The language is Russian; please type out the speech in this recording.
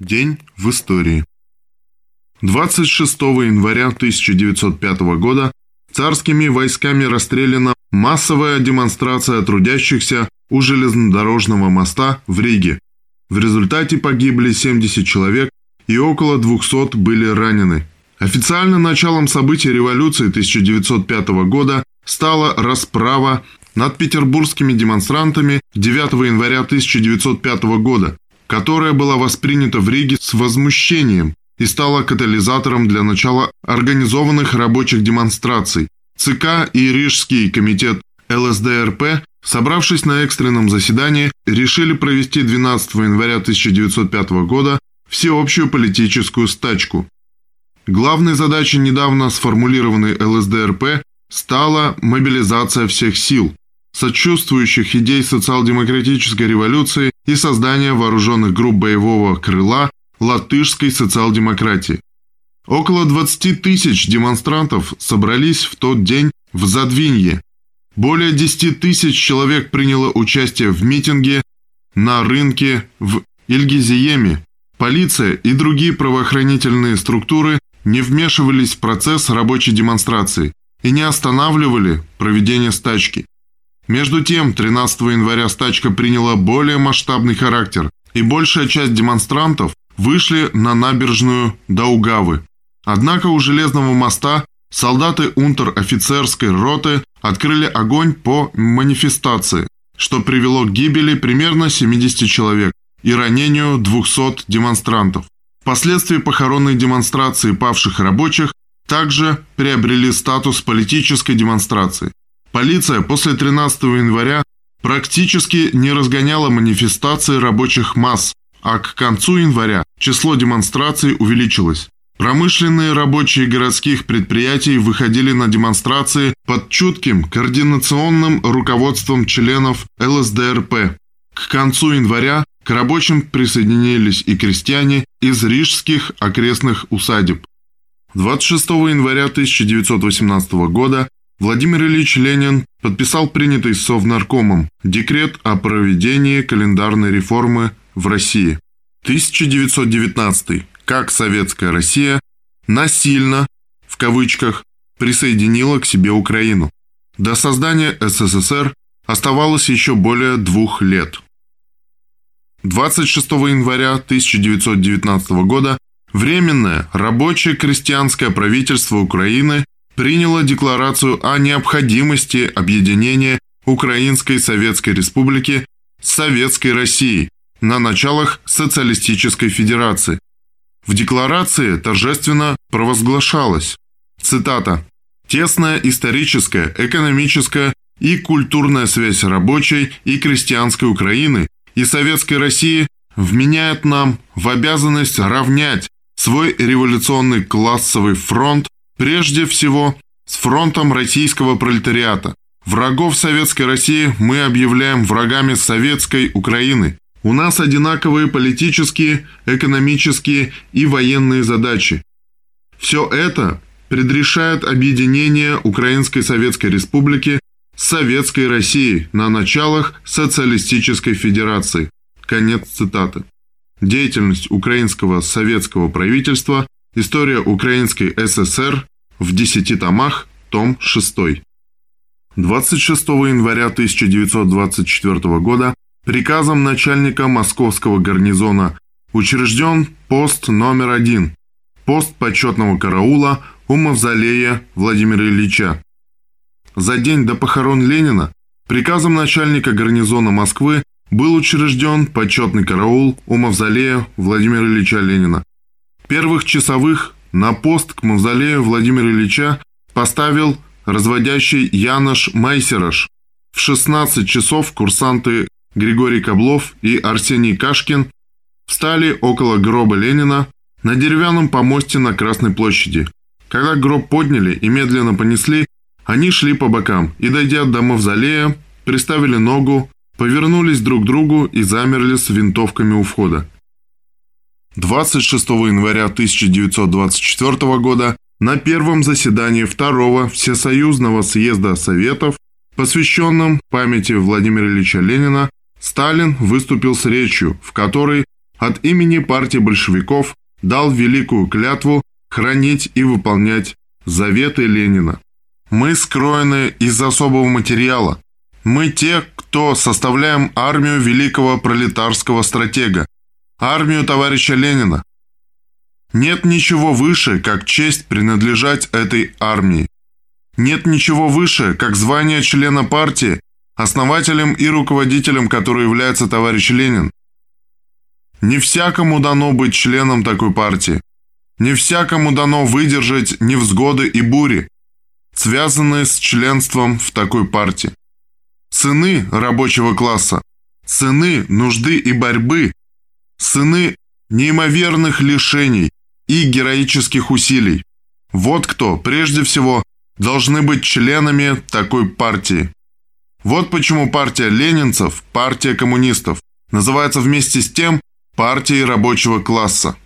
День в истории. 26 января 1905 года царскими войсками расстреляна массовая демонстрация трудящихся у железнодорожного моста в Риге. В результате погибли 70 человек и около 200 были ранены. Официально началом событий революции 1905 года стала расправа над петербургскими демонстрантами 9 января 1905 года, которая была воспринята в Риге с возмущением и стала катализатором для начала организованных рабочих демонстраций. ЦК и Рижский комитет ЛСДРП, собравшись на экстренном заседании, решили провести 12 января 1905 года всеобщую политическую стачку. Главной задачей недавно сформулированной ЛСДРП стала мобилизация всех сил, сочувствующих идей социал-демократической революции и создания вооруженных групп боевого крыла латышской социал-демократии. Около 20 тысяч демонстрантов собрались в тот день в Задвинье. Более 10 тысяч человек приняло участие в митинге на рынке в Ильгизиеме. Полиция и другие правоохранительные структуры не вмешивались в процесс рабочей демонстрации и не останавливали проведение стачки. Между тем, 13 января стачка приняла более масштабный характер, и большая часть демонстрантов вышли на набережную Даугавы. Однако у Железного моста солдаты унтер-офицерской роты открыли огонь по манифестации, что привело к гибели примерно 70 человек и ранению 200 демонстрантов. Впоследствии похоронные демонстрации павших рабочих также приобрели статус политической демонстрации. Полиция после 13 января практически не разгоняла манифестации рабочих масс, а к концу января число демонстраций увеличилось. Промышленные рабочие городских предприятий выходили на демонстрации под чутким координационным руководством членов ЛСДРП. К концу января к рабочим присоединились и крестьяне из рижских окрестных усадеб. 26 января 1918 года Владимир Ильич Ленин подписал принятый Совнаркомом декрет о проведении календарной реформы в России. 1919. Как Советская Россия насильно, в кавычках, присоединила к себе Украину. До создания СССР оставалось еще более двух лет. 26 января 1919 года Временное рабочее крестьянское правительство Украины приняло декларацию о необходимости объединения Украинской Советской Республики с Советской Россией на началах Социалистической Федерации. В декларации торжественно провозглашалось, цитата, «Тесная историческая, экономическая и культурная связь рабочей и крестьянской Украины и Советской России вменяет нам в обязанность равнять свой революционный классовый фронт Прежде всего, с фронтом российского пролетариата. Врагов Советской России мы объявляем врагами Советской Украины. У нас одинаковые политические, экономические и военные задачи. Все это предрешает объединение Украинской Советской Республики с Советской Россией на началах Социалистической Федерации. Конец цитаты. Деятельность украинского советского правительства История Украинской ССР в 10 томах, том 6. 26 января 1924 года приказом начальника московского гарнизона учрежден пост номер один, пост почетного караула у мавзолея Владимира Ильича. За день до похорон Ленина приказом начальника гарнизона Москвы был учрежден почетный караул у мавзолея Владимира Ильича Ленина. Первых часовых на пост к мавзолею Владимира Ильича поставил разводящий Янош Майсераш. В 16 часов курсанты Григорий Каблов и Арсений Кашкин встали около гроба Ленина на деревянном помосте на Красной площади. Когда гроб подняли и медленно понесли, они шли по бокам и, дойдя до мавзолея, приставили ногу, повернулись друг к другу и замерли с винтовками у входа. 26 января 1924 года на первом заседании Второго Всесоюзного съезда Советов, посвященном памяти Владимира Ильича Ленина, Сталин выступил с речью, в которой от имени партии большевиков дал великую клятву хранить и выполнять заветы Ленина. Мы скроены из особого материала. Мы те, кто составляем армию великого пролетарского стратега, армию товарища Ленина. Нет ничего выше, как честь принадлежать этой армии. Нет ничего выше, как звание члена партии, основателем и руководителем которой является товарищ Ленин. Не всякому дано быть членом такой партии. Не всякому дано выдержать невзгоды и бури, связанные с членством в такой партии. Сыны рабочего класса, сыны нужды и борьбы, сыны неимоверных лишений и героических усилий. Вот кто, прежде всего, должны быть членами такой партии. Вот почему партия ленинцев, партия коммунистов, называется вместе с тем партией рабочего класса.